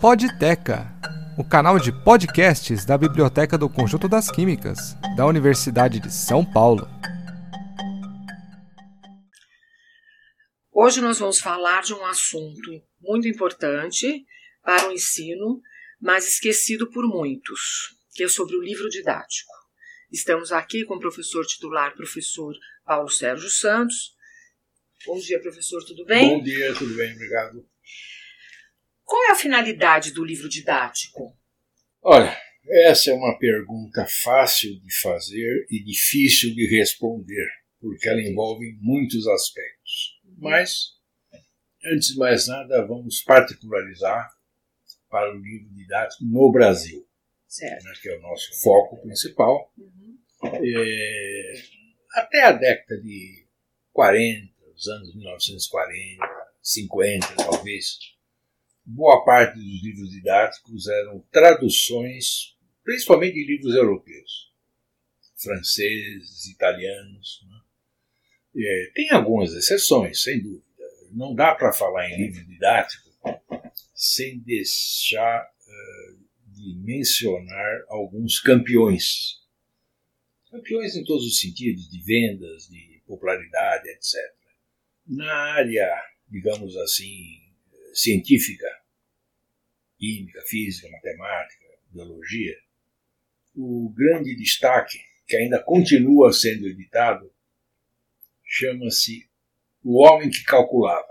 Podteca, o canal de podcasts da Biblioteca do Conjunto das Químicas, da Universidade de São Paulo. Hoje nós vamos falar de um assunto muito importante para o ensino, mas esquecido por muitos, que é sobre o livro didático. Estamos aqui com o professor titular, professor Paulo Sérgio Santos. Bom dia, professor, tudo bem? Bom dia, tudo bem, obrigado. Qual é a finalidade do livro didático? Olha, essa é uma pergunta fácil de fazer e difícil de responder, porque ela envolve muitos aspectos. Mas, antes de mais nada, vamos particularizar para o livro didático no Brasil, Certo. né, que é o nosso foco principal. Uhum. É, até a década de 40, os anos 1940, 50 talvez, boa parte dos livros didáticos eram traduções, principalmente de livros europeus, franceses, italianos. Né? É, tem algumas exceções, sem dúvida. Não dá para falar em livro didático sem deixar uh, de mencionar alguns campeões. Campeões em todos os sentidos, de vendas, de popularidade, etc. Na área, digamos assim, científica, química, física, matemática, biologia, o grande destaque, que ainda continua sendo editado, chama-se O Homem que Calculava.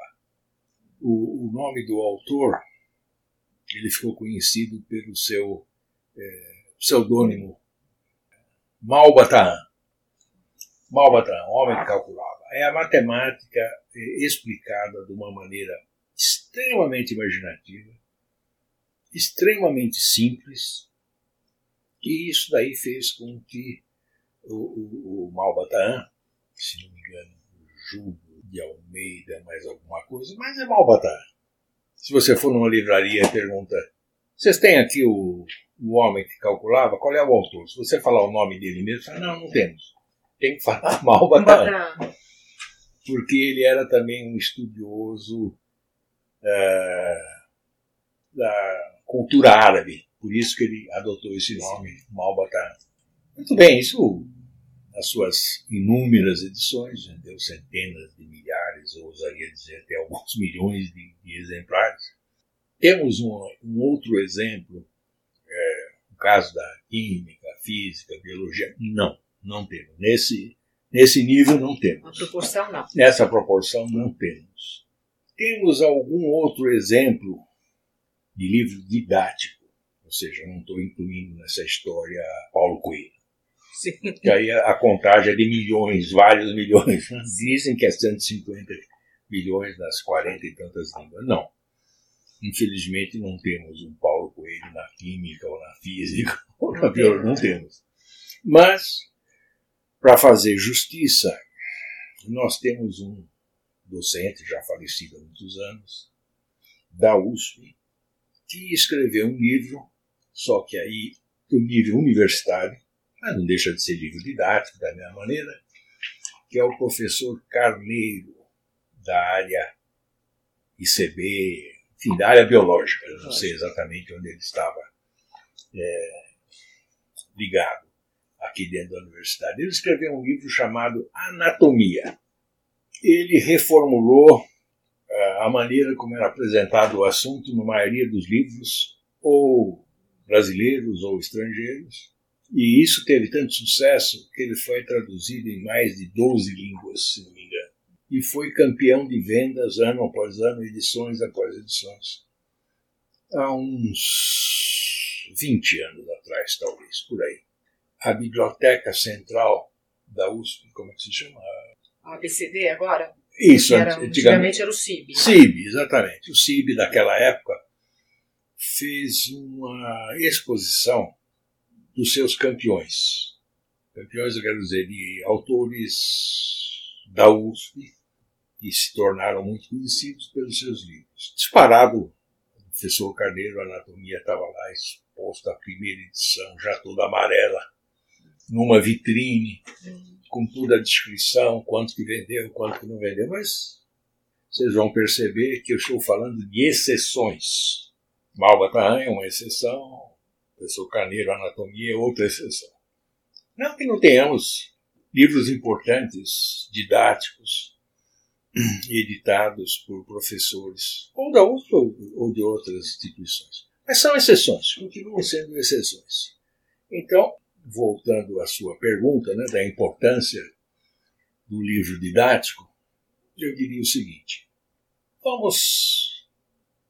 O, o, nome do autor ele ficou conhecido pelo seu é, pseudônimo Malbataan. Malbataan, homem que calculava. É a matemática explicada de uma maneira extremamente imaginativa, extremamente simples, e isso daí fez com que o, o, o Malbataan, se não me engano, Júlio de Almeida, mais alguma coisa, mas é Malbataan. Se você for numa livraria e pergunta, vocês têm aqui o, o homem que calculava, qual é o autor? Se você falar o nome dele mesmo, fala, não, não temos. Tem que falar Malbataan. Porque ele era também um estudioso uh, da cultura árabe. Por isso que ele adotou esse nome, Malbataan. Muito bem, isso nas suas inúmeras edições, vendeu centenas de milhares, ou ousaria dizer até alguns milhões de, de exemplares. Temos um, um outro exemplo, é, o caso da química, física, biologia. Não, não temos. Nesse, nesse nível não temos. Na proporção não. Nessa proporção não temos. Temos algum outro exemplo de livro didático, ou seja, não estou incluindo nessa história Paulo Coelho. Sim. Que aí a contagem é de milhões, vários milhões. Dizem que é 150 milhões das 40 e tantas línguas. Não. Infelizmente não temos um Paulo Coelho na química ou na física ou na biologia. Não temos. Mas, para fazer justiça, nós temos um docente já falecido há muitos anos, da USP, que escreveu um livro, só que aí do nível universitário, mas não deixa de ser livro didático da mesma maneira, que é o professor Carneiro, da área ICB, enfim, da área biológica, eu não sei exatamente onde ele estava é, ligado aqui dentro da universidade. Ele escreveu um livro chamado Anatomia. Ele reformulou uh, a maneira como era apresentado o assunto na maioria dos livros, ou brasileiros ou estrangeiros, e isso teve tanto sucesso que ele foi traduzido em mais de 12 línguas, se não me engano. E foi campeão de vendas ano após ano, edições após edições. Há uns 20 anos atrás, talvez, por aí. A Biblioteca Central da USP, como é que se chama? A ABCD agora? Isso, era, antigamente era o CIB. CIB, exatamente. O CIB daquela época fez uma exposição dos seus campeões. Campeões, eu quero dizer, de autores da USP que se tornaram muito conhecidos pelos seus livros. Disparado, o professor Carneiro, a Anatomia, estava lá exposta a primeira edição, já toda amarela, numa vitrine, com toda a descrição, quanto que vendeu, quanto que não vendeu, mas vocês vão perceber que eu estou falando de exceções. Malbataan é uma exceção, professor Carneiro, Anatomia, é outra exceção. Não que não tenhamos livros importantes, didáticos, editados por professores ou, da outra, ou de outras instituições. Mas são exceções, continuam sendo exceções. Então, voltando à sua pergunta né, da importância do livro didático, eu diria o seguinte: vamos,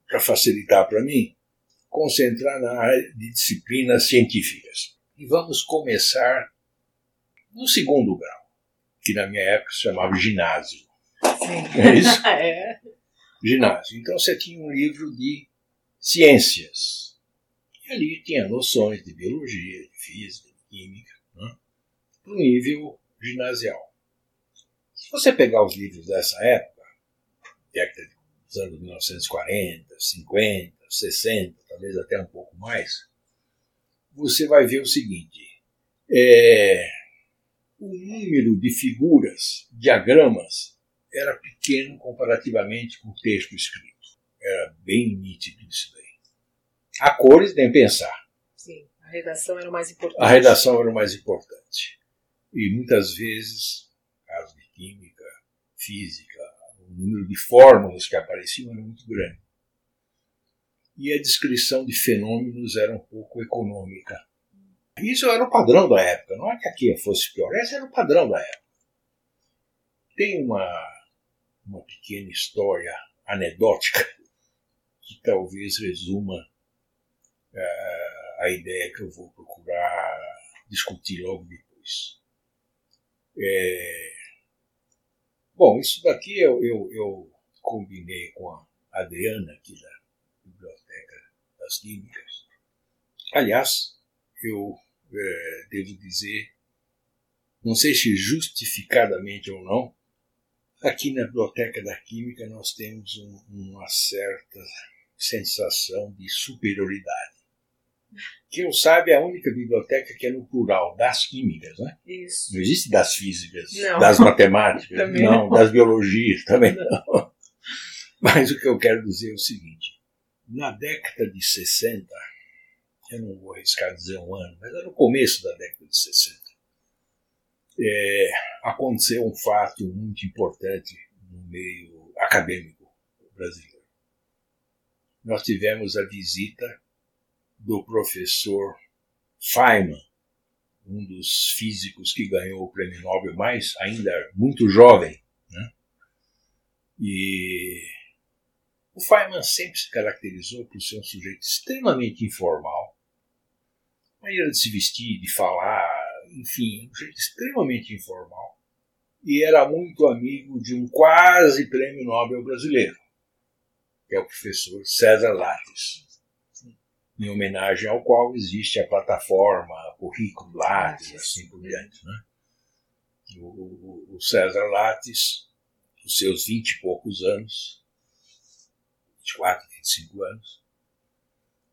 para facilitar para mim, concentrar na área de disciplinas científicas. E vamos começar no segundo grau, que na minha época se chamava ginásio. Sim. É isso? é. Ginásio. Então você tinha um livro de ciências. E ali tinha noções de biologia, de física, química, né? para o nível ginasial. Se você pegar os livros dessa época, década dos anos 1940, 50, 60, talvez até um pouco mais, você vai ver o seguinte: é, o número de figuras, diagramas, era pequeno comparativamente com o texto escrito. Era bem nítido isso daí. A cores, nem pensar. A redação era o mais importante. A redação era o mais importante. E muitas vezes, caso de química, física, o número de fórmulas que apareciam era muito grande. E a descrição de fenômenos era um pouco econômica. Isso era o padrão da época, não é que aqui fosse pior, esse era o padrão da época. Tem uma, uma pequena história anedótica que talvez resuma uh, a ideia que eu vou procurar discutir logo depois. É... Bom, isso daqui eu, eu, eu combinei com a Adriana, aqui da Biblioteca das Químicas. Aliás, eu é, devo dizer, não sei se justificadamente ou não, aqui na Biblioteca da Química nós temos um, uma certa sensação de superioridade. Que eu saiba é a única biblioteca que é no plural, das químicas, né? Isso. Não existe das físicas, Não. das matemáticas, não, não. das biologias, também não. Mas o que eu quero dizer é o seguinte: na década de 60, eu não vou arriscar dizer um ano, mas era no começo da década de 60, é, aconteceu um fato muito importante no meio acadêmico brasileiro. Nós tivemos a visita do professor Feynman, um dos físicos que ganhou o prêmio Nobel, mais ainda muito jovem. Né? E o Feynman sempre se caracterizou por ser um sujeito extremamente informal, maneira de se vestir, de falar, enfim, um sujeito extremamente informal. E era muito amigo de um quase prêmio Nobel brasileiro, que é o professor César Lattes em homenagem ao qual existe a plataforma Currículo Lattes, assim por diante. Né? O, o, o César Lattes, os seus vinte e poucos anos, 24, 25 anos,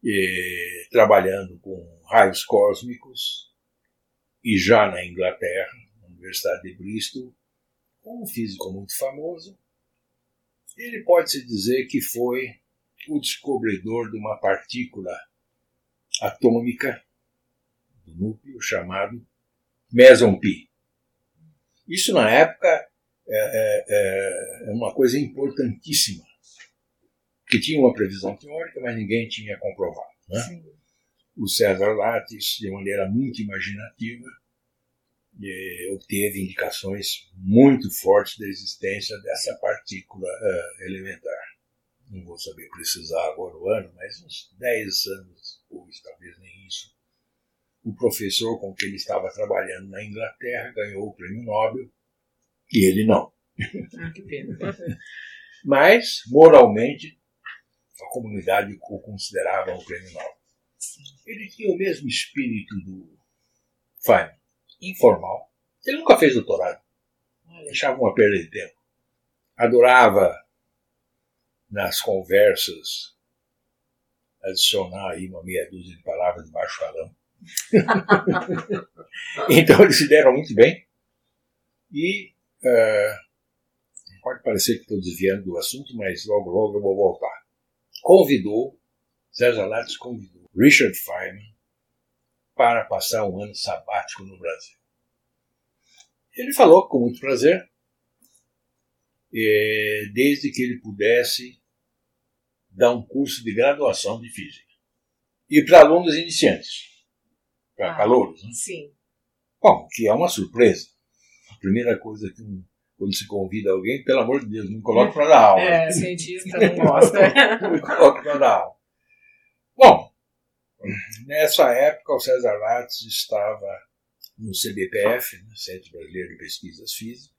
e, trabalhando com raios cósmicos, e já na Inglaterra, na Universidade de Bristol, um físico muito famoso, ele pode-se dizer que foi o descobridor de uma partícula atômica do núcleo chamado meson pi. Isso na época é, é, é, uma coisa importantíssima, que tinha uma previsão teórica, mas ninguém tinha comprovado. Né? O César Lattes, de maneira muito imaginativa, obteve indicações muito fortes da existência dessa partícula uh, elementar não vou saber precisar agora o ano, mas uns 10 anos depois, talvez nem isso, o professor com quem ele estava trabalhando na Inglaterra ganhou o prêmio Nobel e ele não. Ah, que pena. Mas, moralmente, a comunidade o considerava um prêmio Nobel. Ele tinha o mesmo espírito do Feynman, informal. Ele nunca fez doutorado, deixava uma perda de tempo. Adorava nas conversas, adicionar aí uma meia dúzia de palavras de baixo falão. então eles se deram muito bem. E uh, pode parecer que estou desviando do assunto, mas logo, logo eu vou voltar. Convidou, César Lattes convidou Richard Feynman para passar um ano sabático no Brasil. Ele falou com muito prazer, é, desde que ele pudesse dar um curso de graduação de física. E para alunos iniciantes, para ah, calouros. Né? Sim. Bom, que é uma surpresa. A primeira coisa que um, quando se convida alguém, pelo amor de Deus, não coloque para dar aula. É, cientista não gosta. não me coloque para dar aula. Bom, nessa época o César Lattes estava no CBPF, né, Centro Brasileiro de Pesquisas Físicas,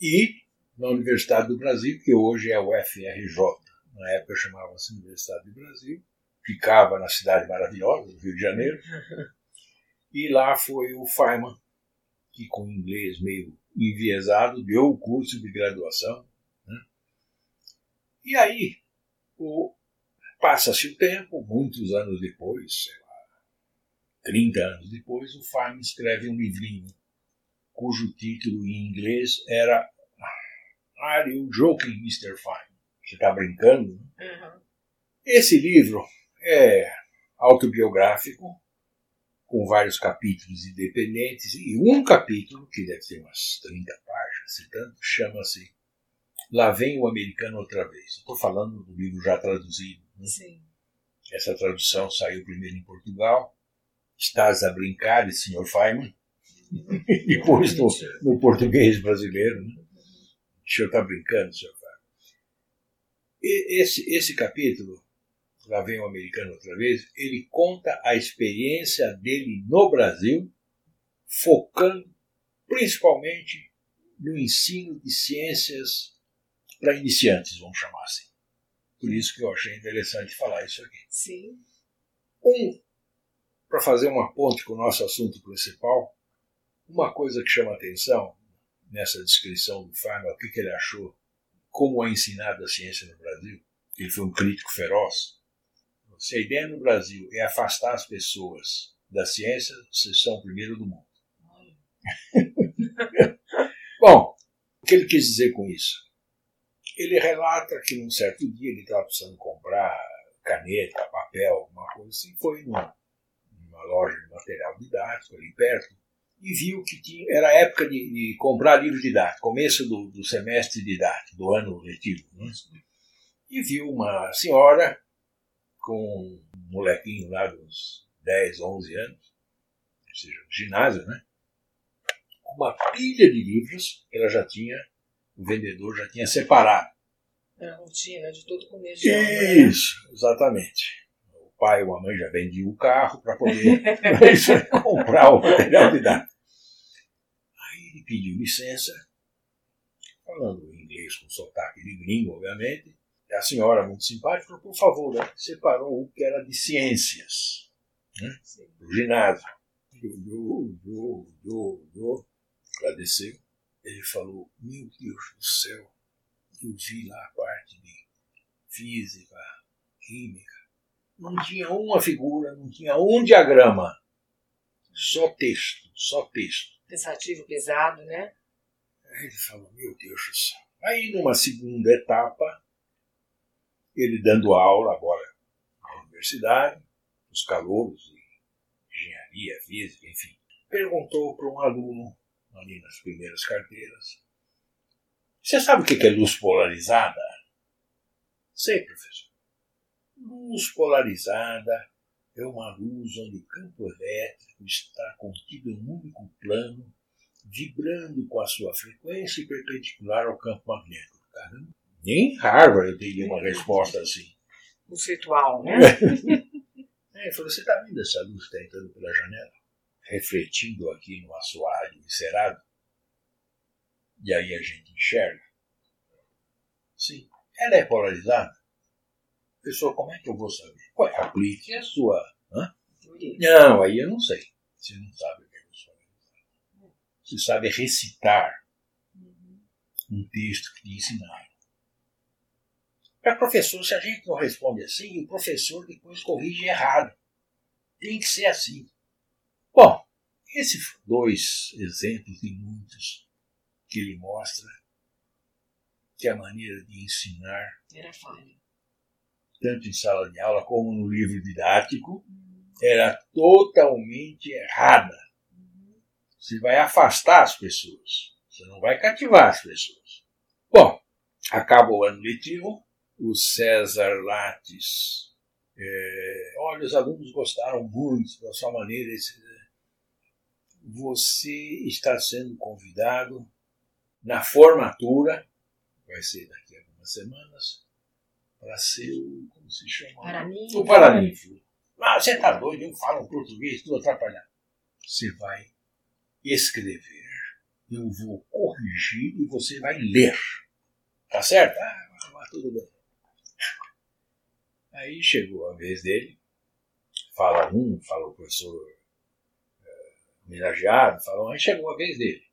e na Universidade do Brasil, que hoje é o FRJ. Na época chamava-se Universidade do Brasil, ficava na cidade maravilhosa do Rio de Janeiro, e lá foi o Feynman, que com inglês meio enviesado deu o curso de graduação. Né? E aí, passa-se o tempo, muitos anos depois, sei lá, 30 anos depois, o Feynman escreve um livrinho cujo título em inglês era Are You Joking, Mr. Feynman? Está brincando? Uhum. Esse livro é autobiográfico, com vários capítulos independentes, e um capítulo, que deve ter umas 30 páginas, se tanto, chama-se Lá Vem o Americano Outra Vez. Estou falando do livro já traduzido. Né? Sim. Essa tradução saiu primeiro em Portugal. Estás a brincar, Sr. Feynman? e depois no, no, português brasileiro. Né? O senhor está brincando, Sr. E esse, esse capítulo lá vem o americano outra vez, ele conta a experiência dele no Brasil, focando principalmente no ensino de ciências para iniciantes, vamos chamar assim. Por isso que eu achei interessante falar isso aqui. Sim. Um, para fazer uma ponte com o nosso assunto principal, uma coisa que chama atenção nessa descrição do Feynman, o que, que ele achou, como é ensinada a ciência no Brasil, ele foi um crítico feroz, se a ideia no Brasil é afastar as pessoas da ciência, vocês são o primeiro do mundo. Bom, o que ele quis dizer com isso? Ele relata que num certo dia ele estava precisando comprar caneta, papel, alguma coisa assim, foi numa, numa loja de material didático ali perto e viu que tinha, era época de, de comprar livro didático, começo do, do semestre didático, do ano letivo. Né? E viu uma senhora com um molequinho lá dos 10, 11 anos, ou seja, ginásio, né? Uma pilha de livros que ela já tinha, o vendedor já tinha separado. É a rotina de todo começo. Né? Isso, exatamente. O pai ou a mãe já vendiam o carro para poder comprar o material didático. Aí ele pediu licença, falando inglês com sotaque de gringo, obviamente, a senhora, muito simpática, falou, por favor, né? separou o que era de ciências, né? do ginásio. Do, do, do, do, agradeceu. Ele falou, meu Deus do céu, eu vi lá a parte de física, química. Não tinha uma figura, não tinha um diagrama. Só texto, só texto. Pensativo, pesado, né? Aí ele falou, meu Deus do céu. Aí, numa segunda etapa, ele dando aula agora na universidade, os calouros de engenharia, física, enfim, perguntou para um aluno ali nas primeiras carteiras: Você sabe o que é luz polarizada? Sei, professor. Luz polarizada é uma luz onde o campo elétrico está contido em um único plano, vibrando com a sua frequência perpendicular ao campo magnético. Caramba, nem Harvard eu teria uma resposta assim. Conceitual, né? é, ele falou, você está vendo essa luz que está entrando pela janela? Refletindo aqui no assoalho encerado? E aí a gente enxerga? Sim. Ela é polarizada? Pessoa, como é que eu vou saber? Ué, aplique a sua. Hã? Não, aí eu não sei. Você não sabe o que é polarizada. Você sabe recitar uhum. um texto que te ensinaram. Para professor, se a gente não responde assim, o professor depois corrige errado. Tem que ser assim. Bom, esses dois exemplos de muitos que ele mostra que a maneira de ensinar Era falha. Tanto em sala de aula como no livro didático, era totalmente errada. Você vai afastar as pessoas, você não vai cativar as pessoas. Bom, acaba o ano letivo, o César Lattes. É, olha, os alunos gostaram muito da sua maneira. Você está sendo convidado na formatura, vai ser daqui a algumas semanas, para ser o. Como se chama? Paraninfo. O Paraninfo. Ah, você está doido, eu falo português, tudo atrapalhado. Você vai escrever, eu vou corrigir e você vai ler. Tá certo? Ah, mas tudo bem. Aí chegou a vez dele, fala um, fala o professor é, homenageado, fala um, aí chegou a vez dele.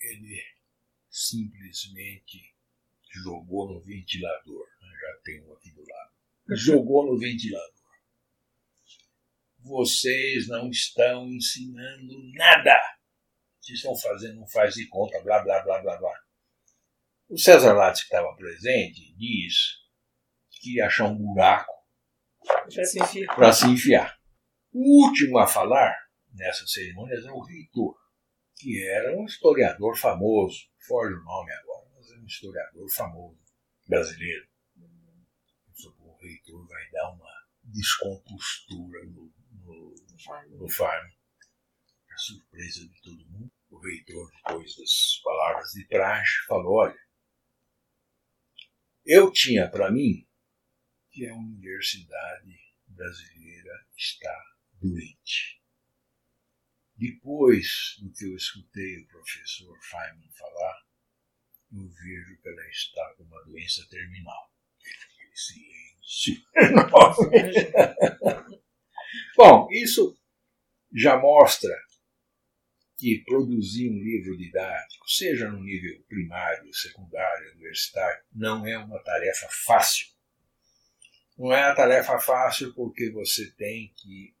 Ele simplesmente jogou no ventilador? Já tem um aqui do lado, jogou no ventilador. Vocês não estão ensinando nada. Vocês estão fazendo um faz de conta, blá, blá, blá, blá, blá. O César Lattes, que estava presente, diz que ia achar um buraco Já se para se enfiar. O último a falar nessa cerimônia era o reitor, que era um historiador famoso, foge o nome agora, mas é um historiador famoso, brasileiro. O reitor vai dar uma descompostura no, no, no farm. Para surpresa de todo mundo, o reitor, depois das palavras de praxe, falou: olha, eu tinha para mim que a universidade brasileira está doente. Depois do que eu escutei o professor Feynman falar, eu vejo que ela está com uma doença terminal. Aquele silêncio. Bom, isso já mostra que produzir um livro didático, seja no nível primário, secundário, universitário, não é uma tarefa fácil. Não é uma tarefa fácil porque você tem que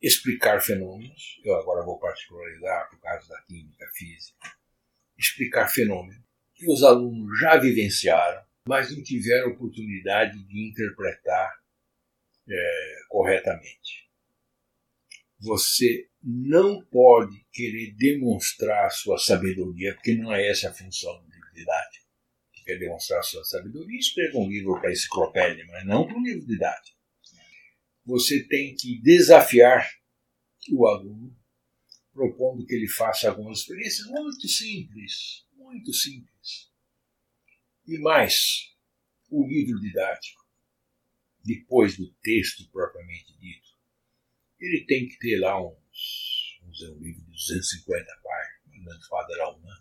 explicar fenômenos. Eu agora vou particularizar por causa da química física. Explicar fenômenos que os alunos já vivenciaram, mas não tiveram oportunidade de interpretar é, corretamente. Você não pode querer demonstrar sua sabedoria, porque não é essa a função do livro. Você quer demonstrar sua sabedoria, escreva um livro para enciclopédia, mas não para um livro didático. Você tem que desafiar o aluno, propondo que ele faça algumas experiências muito simples, muito simples. E mais, o livro didático, depois do texto propriamente dito, ele tem que ter lá uns, vamos dizer, um livro de 250 páginas, padrão, né?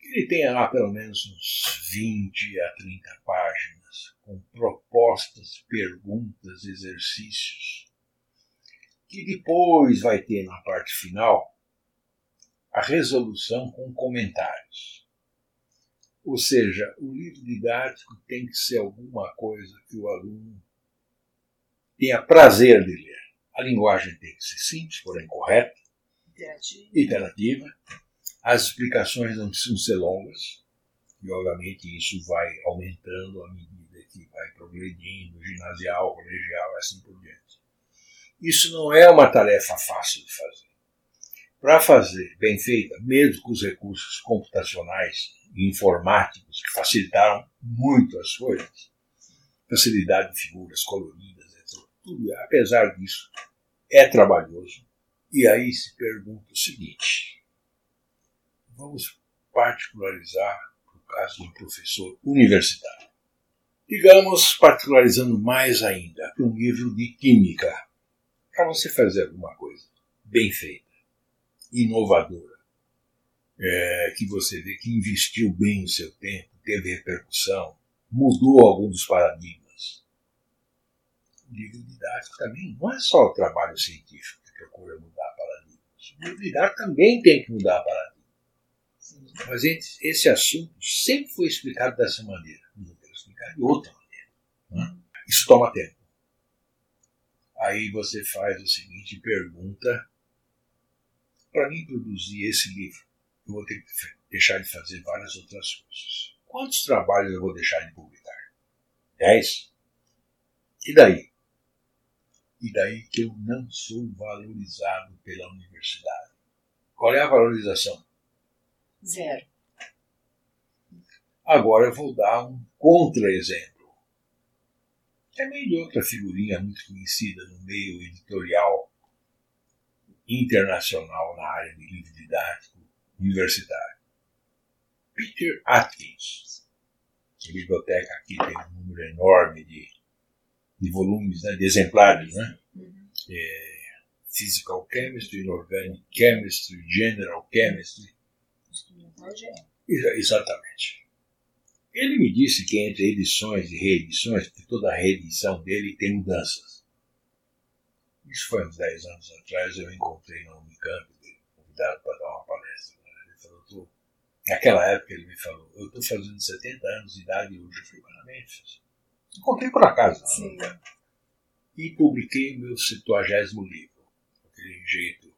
Ele tem lá pelo menos uns 20 a 30 páginas, com propostas, perguntas, exercícios, que depois vai ter na parte final a resolução com comentários. Ou seja, o livro didático tem que ser alguma coisa que o aluno tenha prazer de ler. A linguagem tem que ser simples, porém correta, Interativa. As explicações não precisam ser longas, e obviamente isso vai aumentando à medida que vai progredindo, ginasial, colegial, assim por diante. Isso não é uma tarefa fácil de fazer. Para fazer bem feita, mesmo com os recursos computacionais informáticos que facilitaram muito as coisas, facilidade de figuras coloridas, etc. Tudo, apesar disso, é trabalhoso. E aí se pergunta o seguinte: vamos particularizar o caso de um professor universitário. Digamos, particularizando mais ainda, um livro de química, para você fazer alguma coisa bem feita, inovadora, é, que você vê que investiu bem o seu tempo, teve repercussão, mudou algum dos paradigmas. O livro didático também não é só o trabalho científico que procura mudar paradigmas. O livro didático também tem que mudar paradigmas. Mas esse assunto sempre foi explicado dessa maneira. Não quero explicar de outra maneira. Né? Isso toma tempo. Aí você faz o seguinte pergunta: para mim produzir esse livro, eu vou ter que deixar de fazer várias outras coisas. Quantos trabalhos eu vou deixar de publicar? Dez? E daí? E daí que eu não sou valorizado pela universidade. Qual é a valorização? Zero. Agora eu vou dar um contra-exemplo. Também de outra figurinha muito conhecida no meio editorial internacional na área de livro didático universitário. Peter Atkins. A biblioteca aqui tem um número enorme de, de volumes, né, de exemplares, né? Uhum. É, Physical Chemistry, Inorganic Chemistry, General Chemistry. Exatamente. Ele me disse que entre edições e reedições, porque toda reedição dele tem mudanças. Isso foi uns 10 anos atrás, eu encontrei no Unicamp, convidado para dar uma palestra. Naquela época ele me falou, eu estou fazendo 70 anos de idade hoje, eu fui para Memphis. Encontrei por acaso no Unicamp. E publiquei meu 70 livro, aquele jeito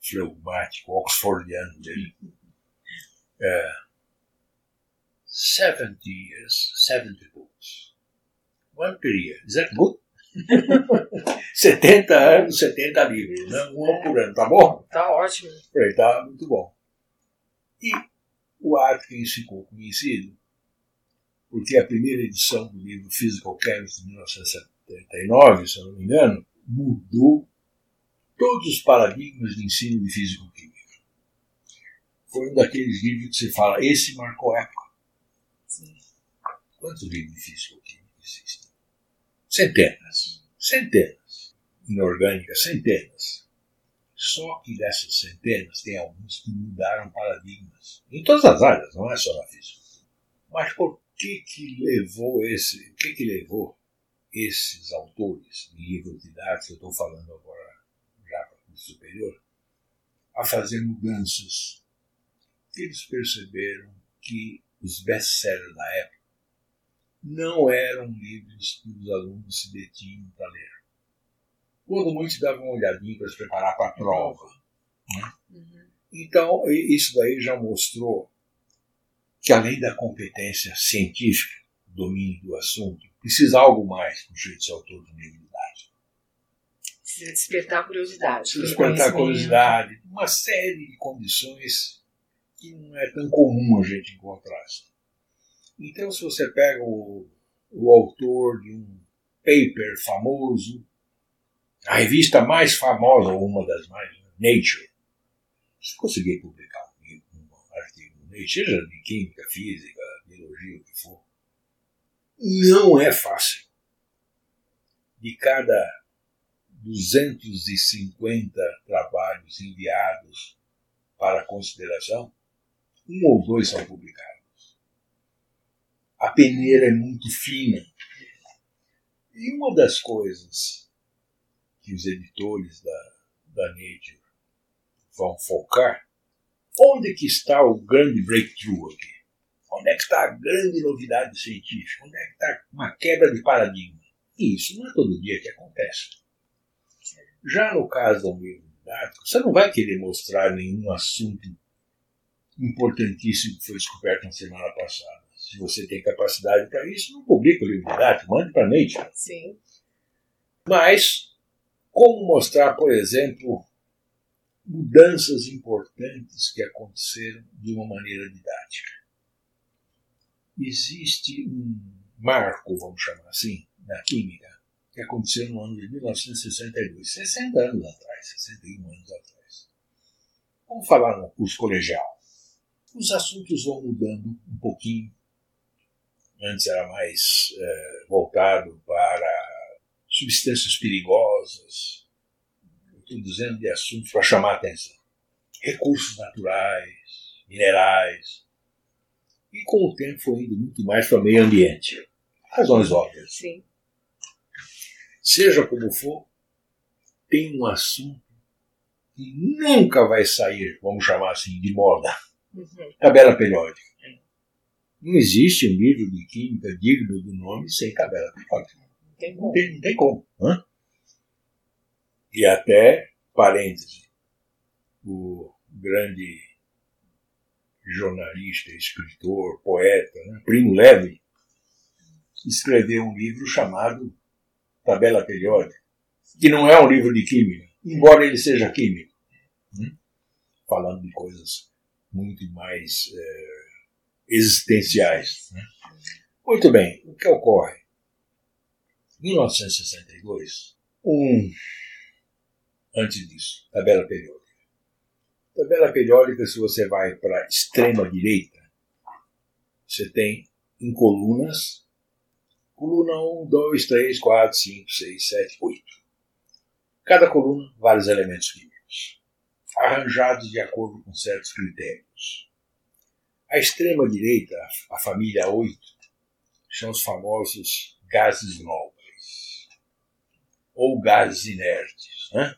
fleumático, oxfordiano dele. É, 70 years, 70 books. One per year. Is that good? 70 anos, 70 livros, né? um por ano, tá bom? Tá ótimo. Falei, tá muito bom. E o Atkins ficou conhecido porque a primeira edição do livro Physical Chemistry de 1979, se eu não me engano, mudou todos os paradigmas de ensino de físico-química. Foi um daqueles livros que você fala, esse marcou época. Sim. Quantos livros de físico-química existem? Centenas. Centenas. Inorgânicas, centenas. Só que dessas centenas tem alguns que mudaram paradigmas. Em todas as áreas, não é só na física. Mas por que que levou esse, que que levou esses autores de livros didáticos, eu estou falando agora já para o superior, a fazer mudanças? Eles perceberam que os best-sellers da época não eram livros que os alunos se detinham para ler. Quando muitos davam uma olhadinha para se preparar para a prova. Né? Uhum. Então, isso daí já mostrou que, além da competência científica, domínio do assunto, precisa algo mais para o jeito de ser autor livro didático. Precisa despertar a curiosidade. Precisa despertar a curiosidade, uma série de condições que não é tão comum a gente encontrar. Então, se você pega o, o autor de um paper famoso, a revista mais famosa, ou uma das mais, Nature, se conseguir publicar um, um artigo no Nature, seja de química, física, biologia, o que for, não é fácil. De cada 250 trabalhos enviados para consideração, um ou dois são publicados a peneira é muito fina. E uma das coisas que os editores da, da Nature vão focar, onde que está o grande breakthrough aqui? Onde é que está a grande novidade científica? Onde é que está uma quebra de paradigma? E isso não é todo dia que acontece. Já no caso do livro didático, você não vai querer mostrar nenhum assunto importantíssimo que foi descoberto na semana passada se você tem capacidade para isso, não publique o livro didático, mande para a Nature. Sim. Mas, como mostrar, por exemplo, mudanças importantes que aconteceram de uma maneira didática? Existe um marco, vamos chamar assim, na química, que aconteceu no ano de 1962, 60 anos atrás, 61 anos atrás. Vamos falar no curso colegial. Os assuntos vão mudando um pouquinho antes era mais é, voltado para substâncias perigosas, estou dizendo de assuntos para chamar a atenção. Recursos naturais, minerais. E com o tempo foi indo muito mais para o meio ambiente. Razões óbvias. Sim. Seja como for, tem um assunto que nunca vai sair, vamos chamar assim, de moda. Uhum. Tabela periódica. Não existe um livro de química digno do nome sem tabela periódica. Tem Não tem, não tem como. E até, parêntese, o grande jornalista, escritor, poeta, né? Primo Levi, escreveu um livro chamado Tabela Periódica, que não é um livro de química, embora ele seja químico, né? falando de coisas muito mais é, existenciais. Né? Muito bem, o que ocorre? Em 1962, um. Antes disso, tabela periódica. Tabela periódica, se você vai para a extrema direita, você tem em colunas, coluna 1, 2, 3, 4, 5, 6, 7, 8. Cada coluna, vários elementos químicos, arranjados de acordo com certos critérios. A extrema direita, a família 8, são os famosos gases nobres, ou gases inertes. Né?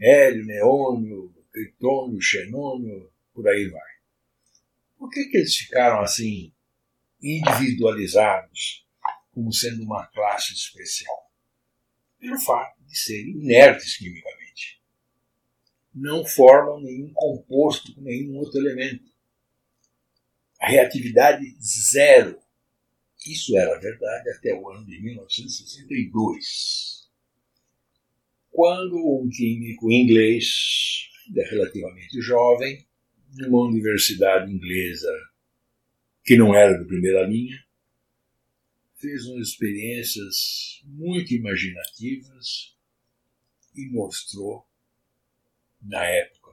Hélio, neônio, criptônio, xenônio, por aí vai. Por que, que eles ficaram assim individualizados como sendo uma classe especial? Pelo fato de serem inertes quimicamente. Não formam nenhum composto com nenhum outro elemento. A reatividade zero. Isso era verdade até o ano de 1962. Quando um químico inglês relativamente jovem, numa universidade inglesa que não era de primeira linha, fez umas experiências muito imaginativas e mostrou, na época,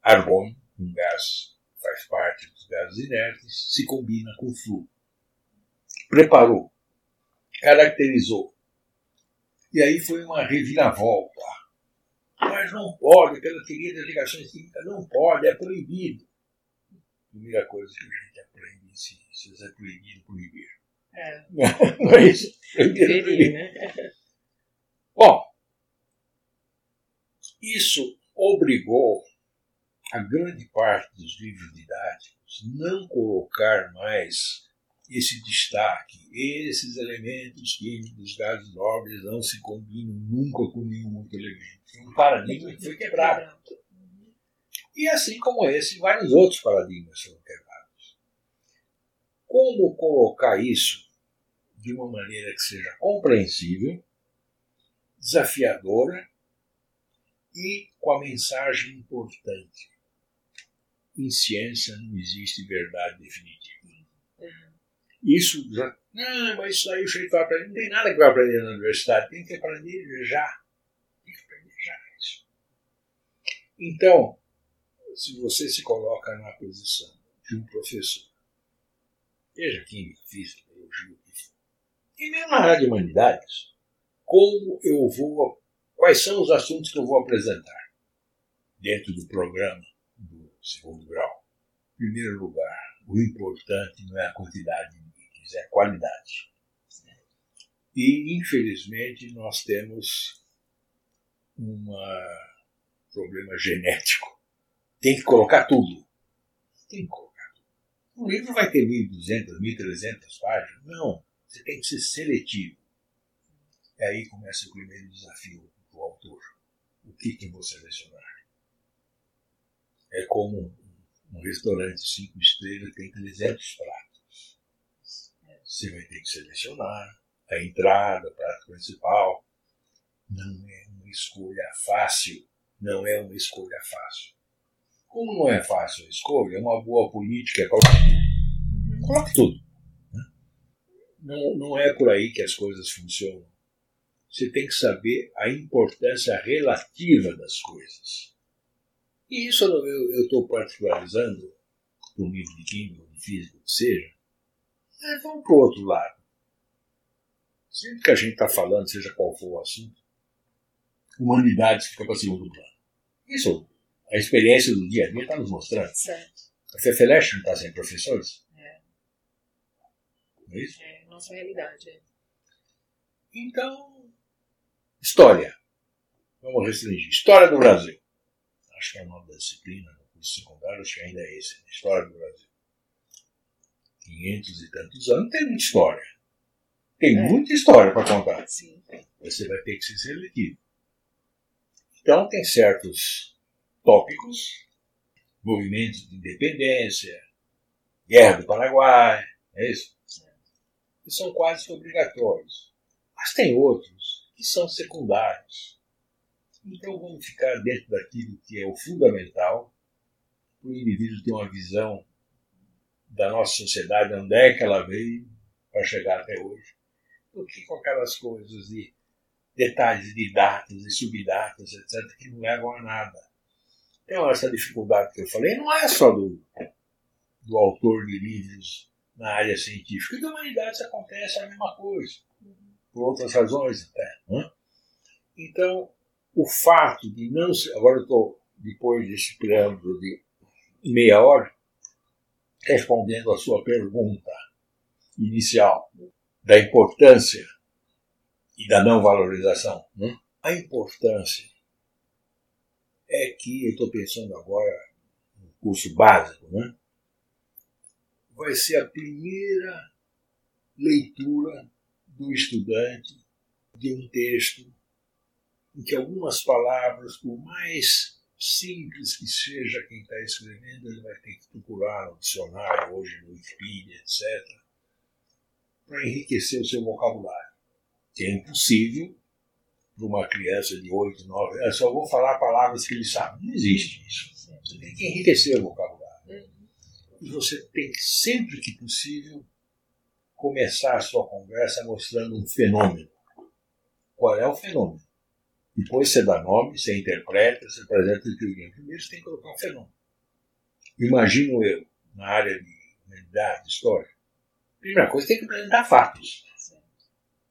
argônio, um gás faz parte dos gases inertes, se combina com flúor. Preparou, caracterizou. E aí foi uma reviravolta mas não pode, pela teoria das ligações químicas, não pode, é proibido. Primeira coisa que a gente aprende em ciências é proibido proibir. É. não é isso? Proibido proibir. Né? Bom, isso obrigou a grande parte dos livros didáticos não colocar mais esse destaque. Esses elementos químicos, gases nobres, não se combinam nunca com nenhum outro elemento. Um paradigma que foi quebrado. E assim como esse, vários outros paradigmas foram quebrados. Como colocar isso de uma maneira que seja compreensível, desafiadora e com a mensagem importante? Em ciência não existe verdade definitiva. Isso já. Não, mas isso aí o jeito vai aprender. Não tem nada que vai aprender na universidade, tem que aprender já. Tem que aprender já isso. Então, se você se coloca na posição de um professor, seja química, física, biologia, e mesmo na área de humanidades, como eu vou. Quais são os assuntos que eu vou apresentar dentro do programa do segundo grau? Em primeiro lugar, o importante não é a quantidade é qualidade. E, infelizmente, nós temos um problema genético. Tem que colocar tudo. Tem que colocar tudo. O livro vai ter 1.200, 1.300 páginas. Não. Você tem que ser seletivo. E aí começa o primeiro desafio do autor. O que, que vou selecionar? É como um, um restaurante cinco estrelas tem 300 pratos você vai ter que selecionar a entrada, o prato principal. Não é uma escolha fácil. Não é uma escolha fácil. Como não é fácil a escolha, é uma boa política é coloque tudo. Coloque tudo. Né? Não, não é por aí que as coisas funcionam. Você tem que saber a importância relativa das coisas. E isso eu estou particularizando do livro de química, de física, que seja, é, vamos para o outro lado. Sempre que a gente está falando, seja qual for o assunto, humanidade fica para segundo plano. Isso, a experiência do dia a dia está nos mostrando. Certo. A FEFELESH não está sem professores? É. Não é isso? É, nossa realidade. É. Então, história. Vamos restringir. História do Brasil. Acho que é o nome da disciplina no curso secundário, acho que ainda é esse. Né? História do Brasil. 500 e tantos anos, tem muita história. Tem é. muita história para contar. Sim. Você vai ter que ser seletivo. Então, tem certos tópicos, movimentos de independência, Guerra do Paraguai, é isso? Que são quase obrigatórios. Mas tem outros que são secundários. Então vamos ficar dentro daquilo que é o fundamental para o indivíduo ter uma visão da nossa sociedade, onde é que ela veio para chegar até hoje, do que com aquelas coisas de detalhes de datas e subdatas, etc., que não levam a nada. Então, essa dificuldade que eu falei não é só do, do autor de livros na área científica. Da humanidade acontece a mesma coisa, por outras razões até. Né? Então, o fato de não ser. Agora eu estou, depois desse preâmbulo de meia hora, respondendo a sua pergunta inicial da importância e da não valorização. Né? A importância é que, eu estou pensando agora no curso básico, né? vai ser a primeira leitura do estudante de um texto em que algumas palavras, por mais simples que seja quem está escrevendo, ele vai ter que procurar no dicionário, hoje no Wikipedia, etc., para enriquecer o seu vocabulário. Que é impossível para uma criança de 8, 9 anos, só vou falar palavras que ele sabe. Não existe isso. Você tem que enriquecer o vocabulário. E você tem que, sempre que possível, começar a sua conversa mostrando um fenômeno. Qual é o fenômeno? Depois você dá nome, você interpreta, você apresenta o teoria. Primeiro você tem que colocar um fenômeno. Imagino eu, na área de humanidade, história, primeira coisa tem que apresentar fatos.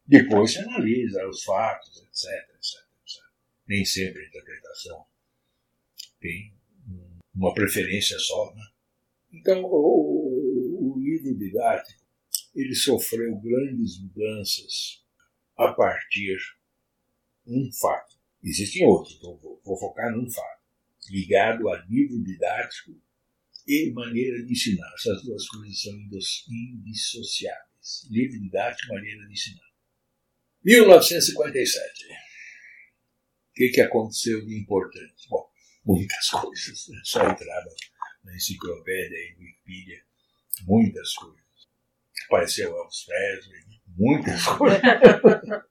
Depois você analisa os fatos, etc, etc, etc. Nem sempre a interpretação tem uma preferência só. Né? Então, o, o livro didático ele sofreu grandes mudanças a partir de um fato. Existem outros, então vou, vou focar num fato, ligado a livro didático e maneira de ensinar. Essas duas coisas são indissociáveis. Livro didático e maneira de ensinar. 1957. O que, que aconteceu de importante? Bom, muitas coisas. Né? Só entrava na enciclopédia e Wikipedia. Muitas coisas. Apareceu Elvis Presley, muitas coisas.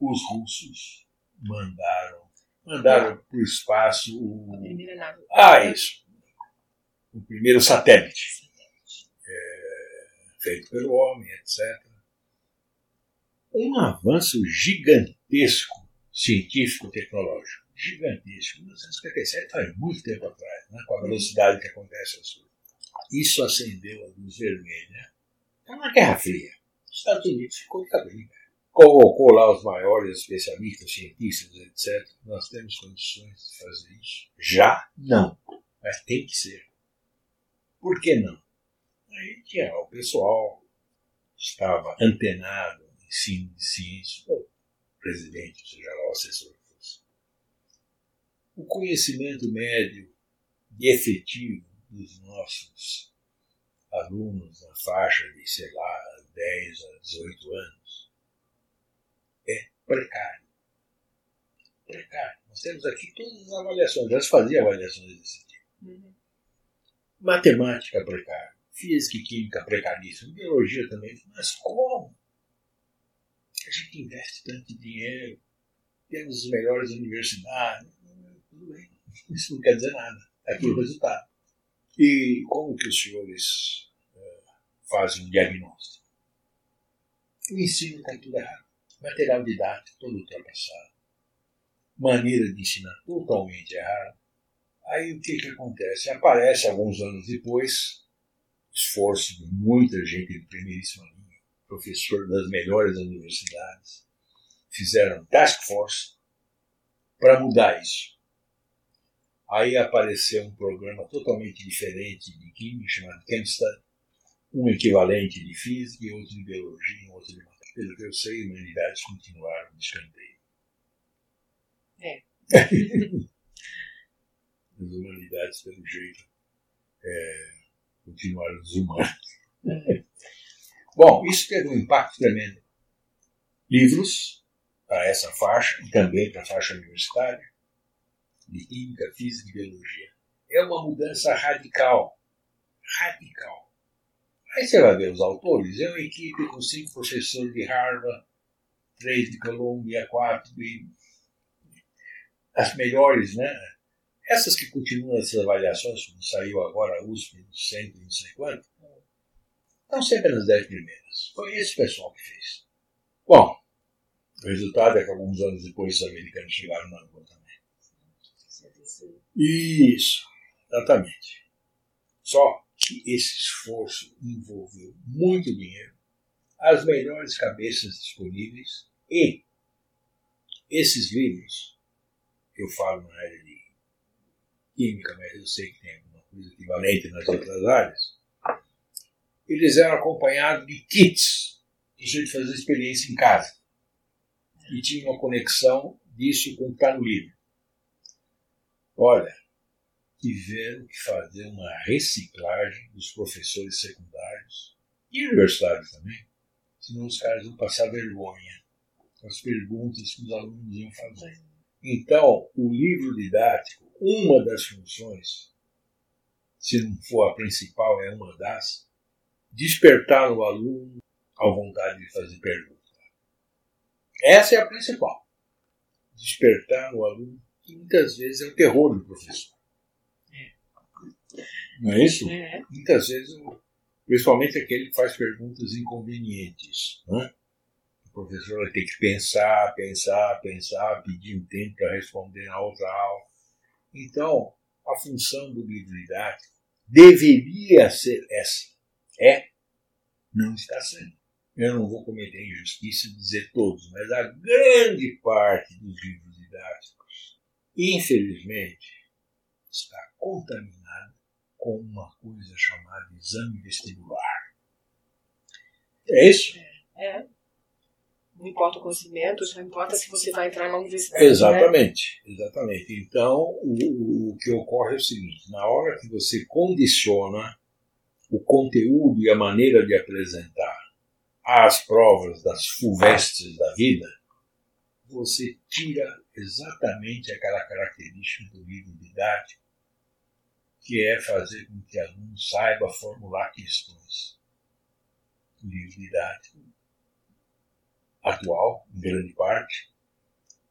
Os russos mandaram mandaram para o espaço o. Ah, isso. O primeiro satélite. É, feito pelo homem, etc. Um avanço gigantesco científico-tecnológico. Gigantesco. 1957 faz muito tempo atrás, né, com a velocidade que acontece as coisas. Isso acendeu a luz vermelha. Está na Guerra Fria. Os Estados Unidos ficou de cabelo convocou lá os maiores especialistas, cientistas, etc. Nós temos condições de fazer isso? Já? Não. Mas tem que ser. Por que não? Aí tinha o pessoal estava antenado no ensino de ciência, o presidente, seja o assessor que fosse. O conhecimento médio e efetivo dos nossos alunos na faixa de, sei lá, 10 a 18 anos é precário. Precário. Nós temos aqui todas as avaliações, já se fazia avaliações desse tipo. Uhum. Matemática precária, física e química precaríssima, biologia também. Mas como? A gente investe tanto dinheiro, temos as melhores universidades, tudo bem. Isso não quer dizer nada. É aqui o resultado. E como que os senhores uh, fazem um diagnóstico? O ensino está tudo errado material didático todo ultrapassado, maneira de ensinar totalmente errada. Aí o que, que acontece? Aparece alguns anos depois, esforço de muita gente de primeiríssima linha, professor das melhores universidades, fizeram task force para mudar isso. Aí apareceu um programa totalmente diferente de química, chamado ChemStudy, um equivalente de física outro de biologia, outro de pelo que eu sei, humanidades continuaram de escanteio. É. As humanidades, pelo jeito, é, continuaram desumanas. É. Bom, isso teve um impacto tremendo. Livros para essa faixa e também para a faixa universitária de Química, Física e Biologia. É uma mudança radical. Radical. Aí você vai ver os autores, é uma equipe com cinco professores de Harvard, três de Columbia, quatro de. as melhores, né? Essas que continuam essas avaliações, como saiu agora a USP, no centro, não sei quanto, estão sempre nas dez primeiras. Foi esse pessoal que fez. Bom, o resultado é que alguns anos depois os americanos chegaram na Lua também. Isso, exatamente. Só que esse esforço envolveu muito dinheiro, as melhores cabeças disponíveis e esses livros, eu falo na área de química, mas eu sei que tem alguma coisa equivalente nas outras áreas, eles eram acompanhados de kits para a gente fazer experiência em casa. E tinha uma conexão disso com o que está no livro. Olha, tiveram que fazer uma reciclagem dos professores secundários e universitários também, senão os caras vão passar vergonha com as perguntas que os alunos iam fazer. Então, o livro didático, uma das funções, se não for a principal, é uma das, despertar no aluno a vontade de fazer perguntas. Essa é a principal. Despertar no aluno, que muitas vezes é o terror do professor. Não é isso? É. Muitas vezes, principalmente aquele que faz perguntas inconvenientes. Né? O professor vai ter que pensar, pensar, pensar, pedir um tempo para responder na outra aula. Então, a função do livro didático deveria ser essa. É, não está sendo. Eu não vou cometer injustiça e dizer todos, mas a grande parte dos livros didáticos, infelizmente, está contaminada com uma coisa chamada exame vestibular. É isso? É. é. Não importa o conhecimento, só importa se você vai entrar na universidade. Exatamente, né? exatamente. Então, o, o que ocorre é o seguinte: na hora que você condiciona o conteúdo e a maneira de apresentar às provas das fulvestres da vida, você tira exatamente aquela característica do livro didático que é fazer com que o aluno saiba formular questões. O livro didático atual, em grande parte,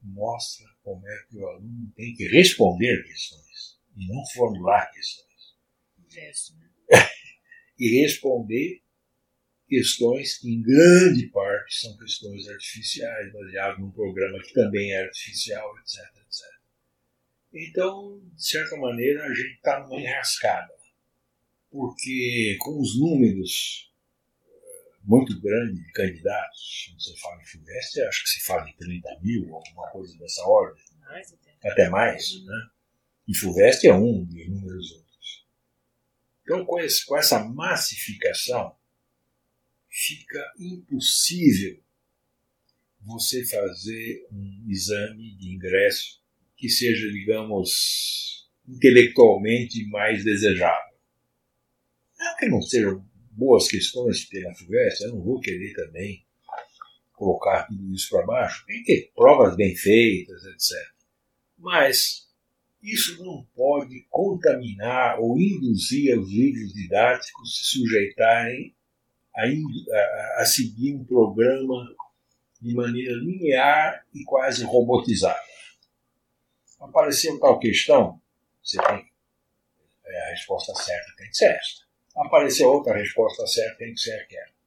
mostra como é que o aluno tem que responder questões e não formular questões. Inverso, né? e responder questões que, em grande parte, são questões artificiais, baseadas num programa que também é artificial, etc. etc. Então, de certa maneira, a gente está numa enrascada, porque com os números eh, muito grandes de candidatos, quando você fala em FUVEST, acho que se fala em 30 mil, alguma coisa dessa ordem, mais até. até mais, uhum. né? E FUVEST é um de inúmeros outros. Então, com, esse, com essa massificação, fica impossível você fazer um exame de ingresso que seja, digamos, intelectualmente mais desejável. Não que não sejam boas questões que tem na FUVEST, eu não vou querer também colocar tudo isso para baixo. Tem que ter provas bem feitas, etc. Mas isso não pode contaminar ou induzir os livros didáticos se sujeitarem a, a, a seguir um programa de maneira linear e quase robotizada apareceu tal questão, você tem é, a resposta certa tem que ser esta. Apareceu outra resposta certa tem que ser aquela.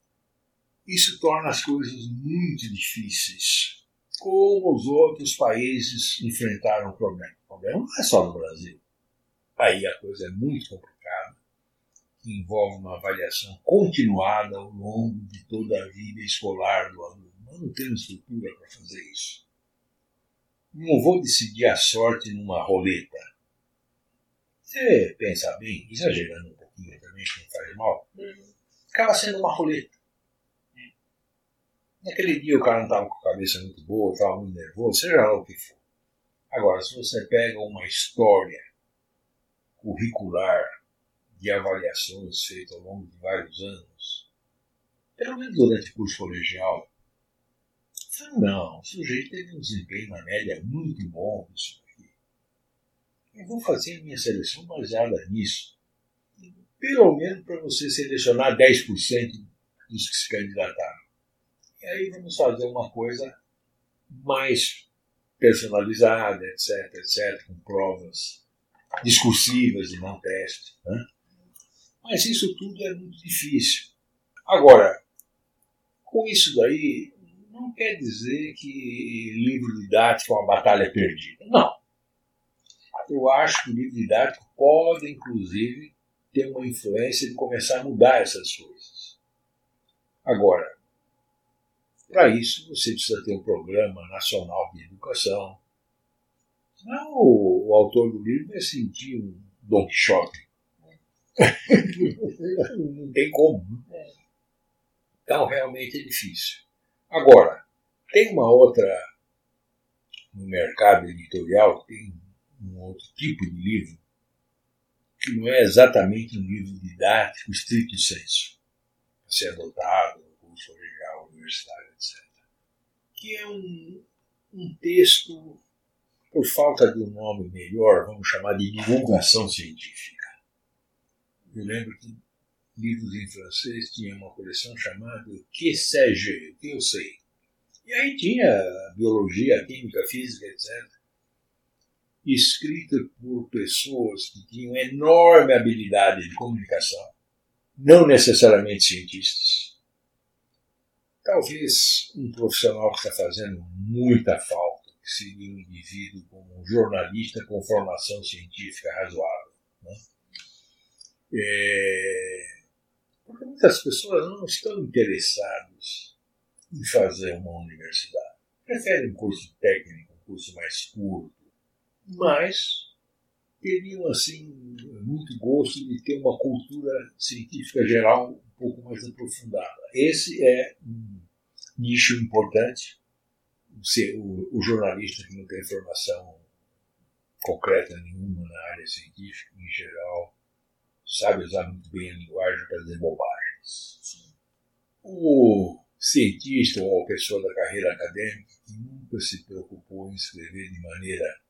Isso torna as coisas muito difíceis. Como os outros países enfrentaram o problema. O problema não é só no Brasil. Aí a coisa é muito complicada, envolve uma avaliação continuada ao longo de toda a vida escolar do aluno. Nós não temos estrutura para fazer isso não vou decidir a sorte numa roleta. Você pensa bem, exagerando um pouquinho também, que não faz mal, acaba sendo uma roleta. Naquele dia o cara não estava com a cabeça muito boa, estava muito nervoso, seja lá o que for. Agora, se você pega uma história curricular de avaliações feitas ao longo de vários anos, pelo menos durante o curso colegial, não, o sujeito teve um desempenho na média muito bom nisso aqui. Eu vou fazer a minha seleção baseada nisso. pelo menos para você selecionar 10% dos que se candidataram. E aí vamos fazer uma coisa mais personalizada, etc, etc, com provas discursivas e não teste. Né? Mas isso tudo é muito difícil. Agora, com isso daí, não quer dizer que livro didático é uma batalha perdida. Não. Eu acho que o livro didático pode, inclusive, ter uma influência de começar a mudar essas coisas. Agora, para isso, você precisa ter um programa nacional de educação. Senão, o, o autor do livro vai sentir um Don Quixote. Não tem como. Né? Então, realmente é difícil. Agora, tem uma outra. No mercado editorial, tem um outro tipo de livro que não é exatamente um livro didático estrito senso, a ser adotado no curso legal, universitário, etc. Que é um, um texto, por falta de um nome melhor, vamos chamar de divulgação científica. Eu lembro que livros em francês tinha uma coleção chamada Que sais-je? Que eu sei. E aí tinha biologia, química, física, etc escrita por pessoas que tinham enorme habilidade de comunicação, não necessariamente cientistas. Talvez um profissional que está fazendo muita falta, que seria um indivíduo como um jornalista com formação científica razoável. Né? É... Porque muitas pessoas não estão interessadas em fazer uma universidade. Preferem um curso técnico, um curso mais curto, mas teriam assim muito gosto de ter uma cultura científica geral um pouco mais aprofundada. Esse é um nicho importante. O, jornalista que não tem formação concreta nenhuma na área científica, em geral, sabe usar muito bem a linguagem para dizer bobagens. O cientista ou a pessoa da carreira acadêmica que nunca se preocupou em escrever de maneira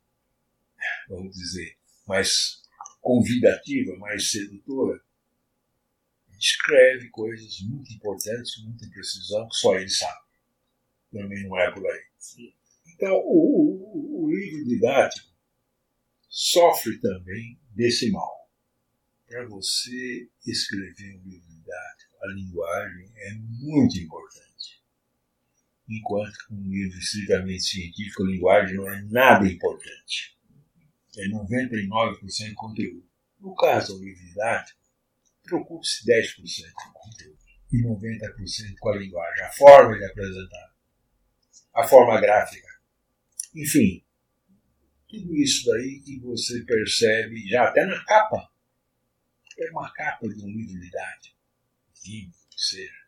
vamos dizer, mais convidativa, mais sedutora, escreve coisas muito importantes, com muita precisão, que só ele sabe. Também não é por aí. Então, o, o, o livro didático sofre também desse mal. Para você escrever um livro didático, a linguagem é muito importante. Enquanto que um livro estritamente científico, a linguagem não é nada importante é 99% conteúdo. No caso do livro didático, preocupe-se 10% com conteúdo e 90% com a linguagem, a forma de apresentar, a forma gráfica. Enfim, tudo isso daí que você percebe já até na capa. É uma capa de um livro didático, livro, que seja,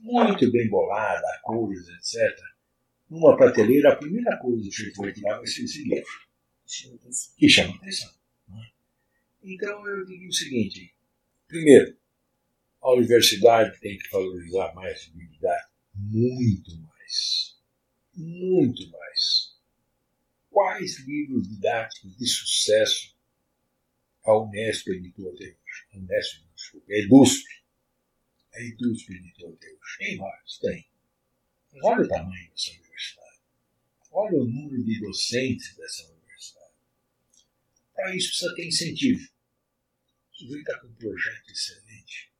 muito bem bolada, cores, etc. Numa prateleira, a primeira coisa que você vai tirar vai ser esse livro que chama atenção. Né? Então eu digo o seguinte: primeiro, a universidade tem que valorizar mais a habilidade, muito mais. Muito mais. Quais livros didáticos de sucesso a Unesp editou até hoje? A Unesp, desculpa, a EDUSP. A EDUSP editou até hoje. Tem vários, tem. Olha o tamanho dessa universidade. Olha o número de docentes dessa universidade para isso precisa ter incentivo. O sujeito está com um projeto excelente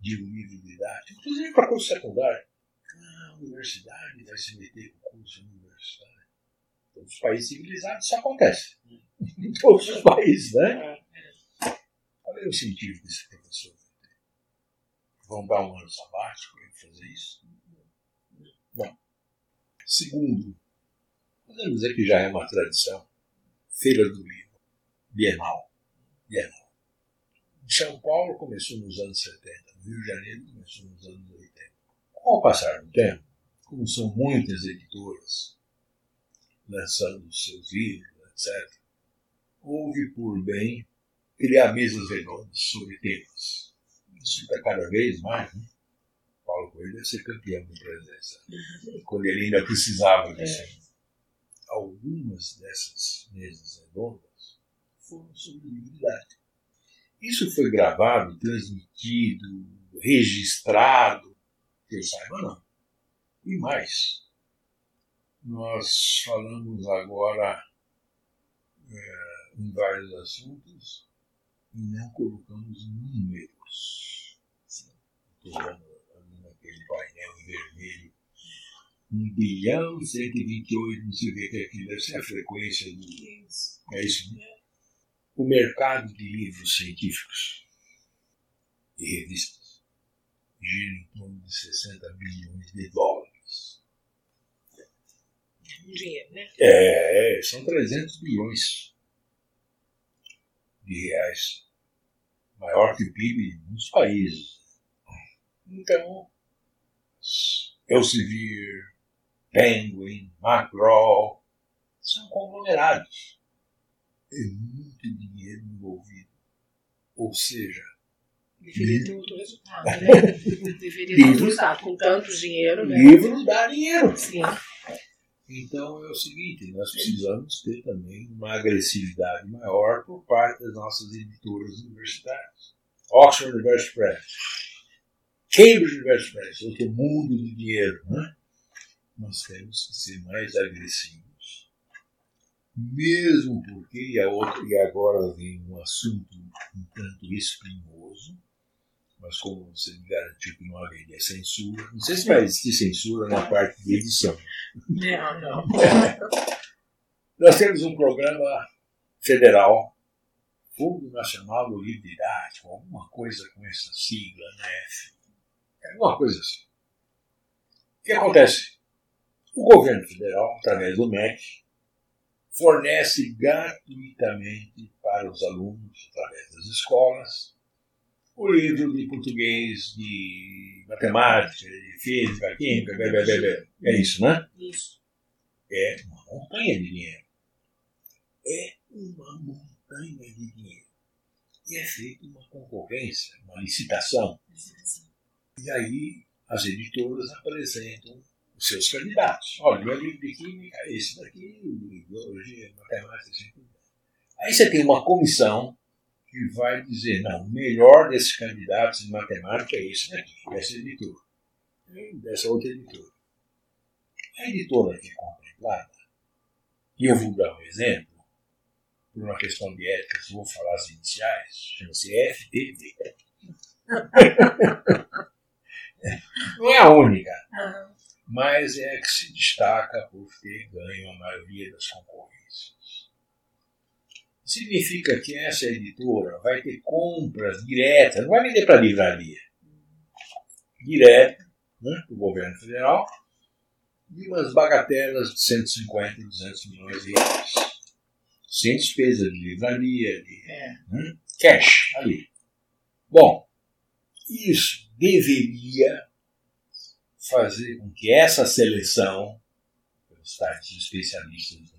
de um nível didático, inclusive para curso secundário. Ah, a universidade vai se meter com curso universitário. Todos os países civilizados isso acontece. em todos os países, né? Qual é o incentivo que esse professor? Vão dar um ano sabático para fazer isso? Não. Segundo, podemos dizer que já é uma tradição. Feira do Livro. Bienal. Bienal. São Paulo começou nos anos 70, no Rio de Janeiro começou nos anos 80. Com o passar do tempo, como são muitas editoras lançando seus livros, etc., houve por bem criar mesas redondas sobre temas. Isso está cada vez mais, né? Paulo Coelho deve ser campeão de presença, quando ele ainda precisava disso. É. Algumas dessas mesas redondas foram sobre liberdade. Isso foi gravado, transmitido, registrado, que eu saiba não. E mais, nós falamos agora é, em vários assuntos e não colocamos números. Estou vendo ali naquele painel vermelho. 1 bilhão 128, não sei o que é aquilo, deve ser a frequência do. É isso, né? O mercado de livros científicos e revistas gira em torno de 60 bilhões de dólares. Dinheiro, né? É, são 300 bilhões de reais. Maior que o PIB de muitos países. Então, Elsevier, Penguin, McGraw, são conglomerados. É muito dinheiro envolvido. Ou seja, Deveria ter outro resultado, né? Deveria ter outro resultado. Com tanto dinheiro, né? livro dá dinheiro. Sim. Então é o seguinte, nós precisamos ter também uma agressividade maior por parte das nossas editoras universitárias. Oxford University Press, Cambridge University Press, outro mundo de dinheiro. Né? Nós temos que ser mais agressivos. Mesmo porque, e, a outra, e agora vem um assunto um tanto espinhoso, mas como você me garantiu que não haveria censura, não sei se vai existir censura na parte de edição. Não, não. Nós temos um programa federal, Fundo Nacional do Livro Didático, alguma coisa com essa sigla, né? Alguma coisa assim. O que acontece? O governo federal, através do MEC, fornece gratuitamente para os alunos, através das escolas, o livro de português, de matemática, de física, química, blá, blá, blá, blá. é isso, né? Isso. É uma montanha de dinheiro. É uma montanha de dinheiro. E é feita uma concorrência, uma licitação. E aí as editoras apresentam os seus candidatos. Olha, meu livro de química é esse daqui, o de biologia, matemática, assim. Aí você tem uma comissão que vai dizer, não, o melhor desses candidatos em matemática é esse daqui, dessa editora, dessa outra editora. A editora que é contemplada, e eu vou dar um exemplo, por uma questão de ética, vou falar as iniciais, chama-se FTV. Não é a única, mas é a que se destaca por ter ganho a maioria das concorrências. Significa que essa editora vai ter compras diretas, não vai vender para a livraria, direta né, para o governo federal, de umas bagatelas de 150, 200 milhões de reais. Sem despesa de livraria, de É. né, cash ali. Bom, isso deveria fazer com que essa seleção, pelos tais especialistas do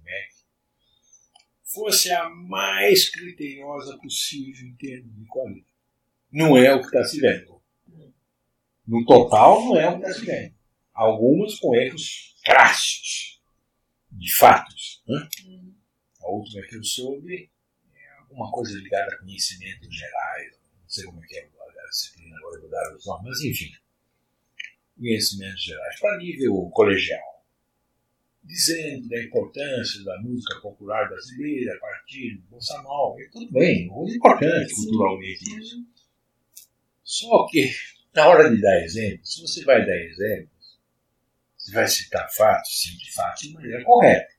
fosse a mais criteriosa possível em termos de qualidade. Não é o que está se vendo. No total, não é o que está se vendo. Algumas com erros crassos, de fatos. Né? A última que eu soube é alguma coisa ligada a conhecimentos gerais. Não sei como é que é a disciplina, agora dar os nomes, mas enfim. Conhecimentos gerais, para nível colegial dizendo da importância da música popular brasileira a partir do Bossa Nova. E tudo bem, muito importante culturalmente isso. Só que, na hora de dar exemplos, se você vai dar exemplos, você vai citar fatos, sempre fatos de maneira correta.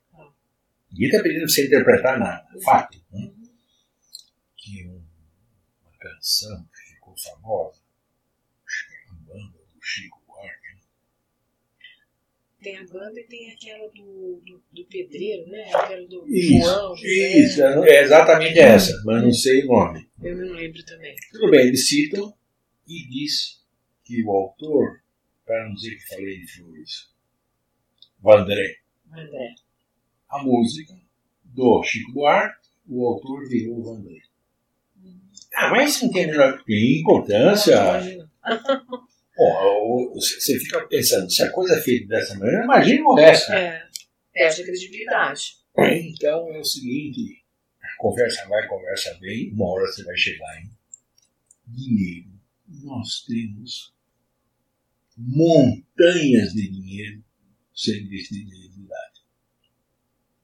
Ninguém está pedindo você interpretar nada. Fato. Né? Que um, uma canção que ficou famosa, acho que é a banda do Chico Buarque, Tem a banda e tem aquela do, do, do pedreiro, né? Aquela do Isso, João, José. Isso, é exatamente essa, mas não sei o nome. Eu não lembro também. Tudo bem, eles citam e diz que o autor, para não dizer que falei de flores, Vandré, André. a música do Chico Buarque, o autor virou Vandré. Ah, mas isso não tem a menor tem importância. Imagina. Pô, você fica pensando, se a coisa é feita dessa maneira, imagina o resto. É. Perde a credibilidade. Então é o seguinte, conversa vai, conversa vem, uma hora você vai chegar em dinheiro. Nós temos montanhas de dinheiro sendo investido em liberdade.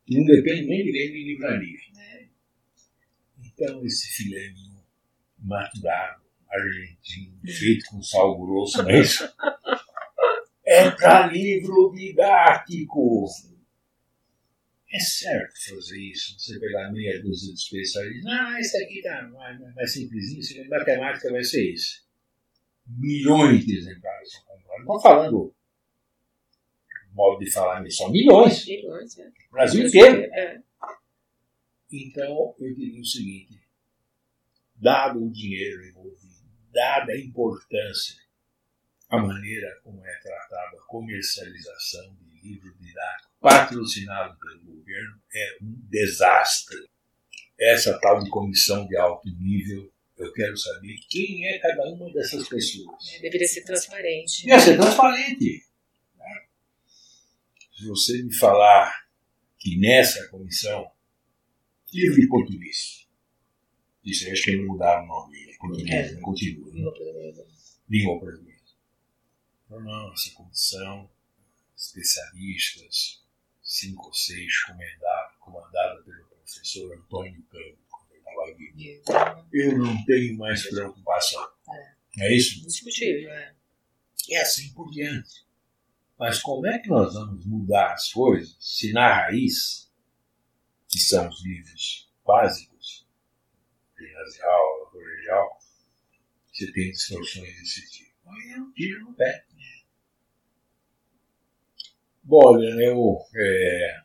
Não depende nem de em livraria. É. Então, esse filézinho maturado, argentino, feito com sal grosso, não é isso? É para livro didático. É certo fazer isso. Você pegar meia dúzia de especialistas. Ah, esse aqui tá mais, mais simplesinho, isso matemática vai ser isso. Milhões de exemplares são comprados. Não estou falando modo de falar são milhões. Milhões, é. Brasil inteiro. É. Então, eu diria o seguinte: dado o dinheiro envolvido, dada a importância, a maneira como é tratada a comercialização de livros didáticos patrocinado pelo governo é um desastre. Essa tal de comissão de alto nível, eu quero saber quem é cada uma dessas pessoas. É, deveria ser transparente. Deveria ser transparente. Se você me falar que nessa comissão, livro de português, isso acho que não mudaram o nome, é português, é, continua. Língua portuguesa. Língua portuguesa. Não, não, essa comissão, especialistas, cinco ou seis, comandada, comandada pelo professor Antônio Câmbio, quando ele estava vivo. Eu não tenho mais preocupação. É, é isso? Discutível, é. E assim por diante. Mas como é que nós vamos mudar as coisas se na raiz, que são os livros básicos, ginasial, colegial, você tem distorções desse tipo? Aí é um tiro no pé. Bom, eu é,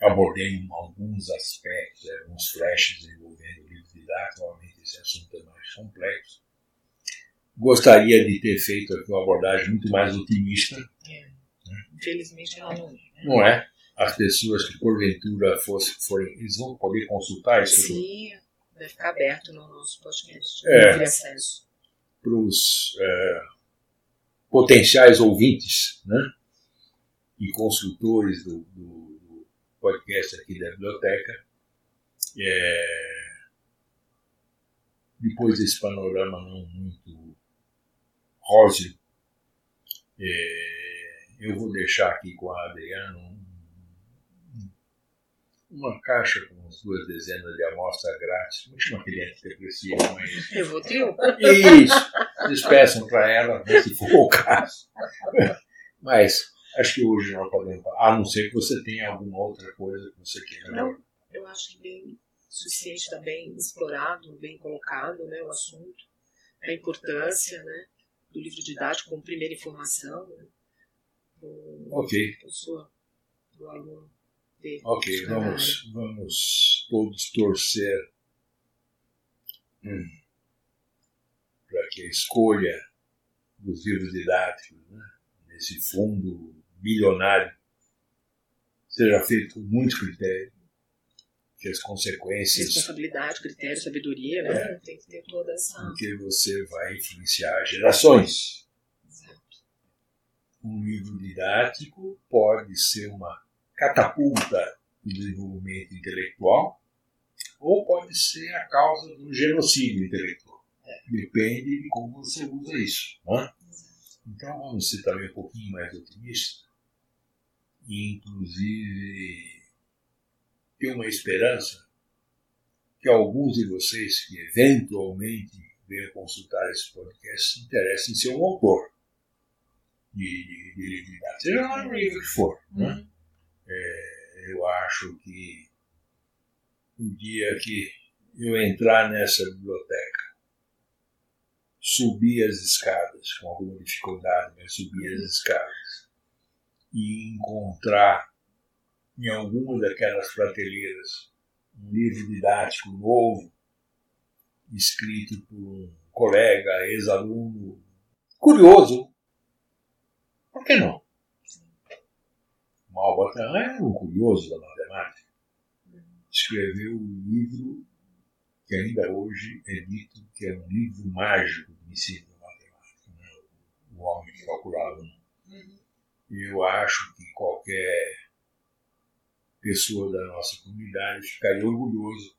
abordei alguns aspectos, alguns flashes envolvendo o livro didático, normalmente esse assunto é mais complexo. Gostaria de ter feito aqui uma abordagem muito mais otimista. É. Né? Infelizmente ela não é. Né? Não é? As pessoas que porventura fossem, forem, eles vão poder consultar isso? Sim, vai ficar aberto no nosso podcast. É, Para os é, potenciais ouvintes né, e consultores do, do, do podcast aqui da biblioteca. É, depois desse panorama não muito róseo, é, eu vou deixar aqui com a Adriana um, uma caixa com umas duas dezenas de amostras grátis. Como chama aquele antidepressivo? Eu vou ter Isso despeçam para ela, né, se for o caso. Mas acho que hoje não podemos a não ser que você tenha alguma outra coisa que você queira. Não, eu acho que bem suficiente, está bem explorado, bem colocado né, o assunto, a importância né, do livro didático como primeira informação né, do, ok. pessoa, do aluno. Ok, vamos, vamos todos torcer. Hum para que a escolha dos livros didáticos, né, nesse fundo bilionário, seja feita com muito critério, que as consequências. Responsabilidade, critério, sabedoria, né? É, tem que ter toda essa. Porque você vai influenciar gerações. Exato. Um livro didático pode ser uma catapulta do desenvolvimento intelectual ou pode ser a causa do genocídio intelectual. Depende de como você usa isso. Né? Então vamos ser também um pouquinho mais otimistas e inclusive ter uma esperança que alguns de vocês que eventualmente venham consultar esse podcast se interessem em ser um autor de, de, de livro seja lá no livro que for. Né? Eu acho que o dia que eu entrar nessa biblioteca subir as escadas, com alguma dificuldade, mas subir as escadas, e encontrar em alguma daquelas prateleiras um livro didático novo, escrito por um colega, ex-aluno, curioso. Por que não? Malbatan era um curioso da matemática. Escreveu um livro que ainda hoje é dito que é um livro mágico do ensino da matemática, né? o homem que calculava. Uhum. Eu acho que qualquer pessoa da nossa comunidade ficaria orgulhoso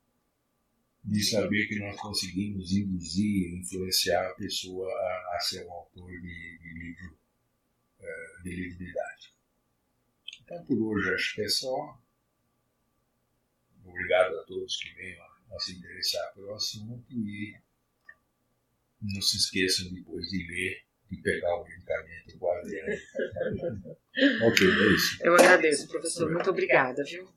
de saber que nós conseguimos induzir, influenciar a pessoa a, a ser um autor de, de livro uh, de livro didático. Então, por hoje, acho que é só. Obrigado a todos que venham a se interessar pelo assunto e não se esqueçam depois de ler e pegar o medicamento com a ok, é isso. Eu agradeço, professor. Muito obrigada, viu?